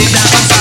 the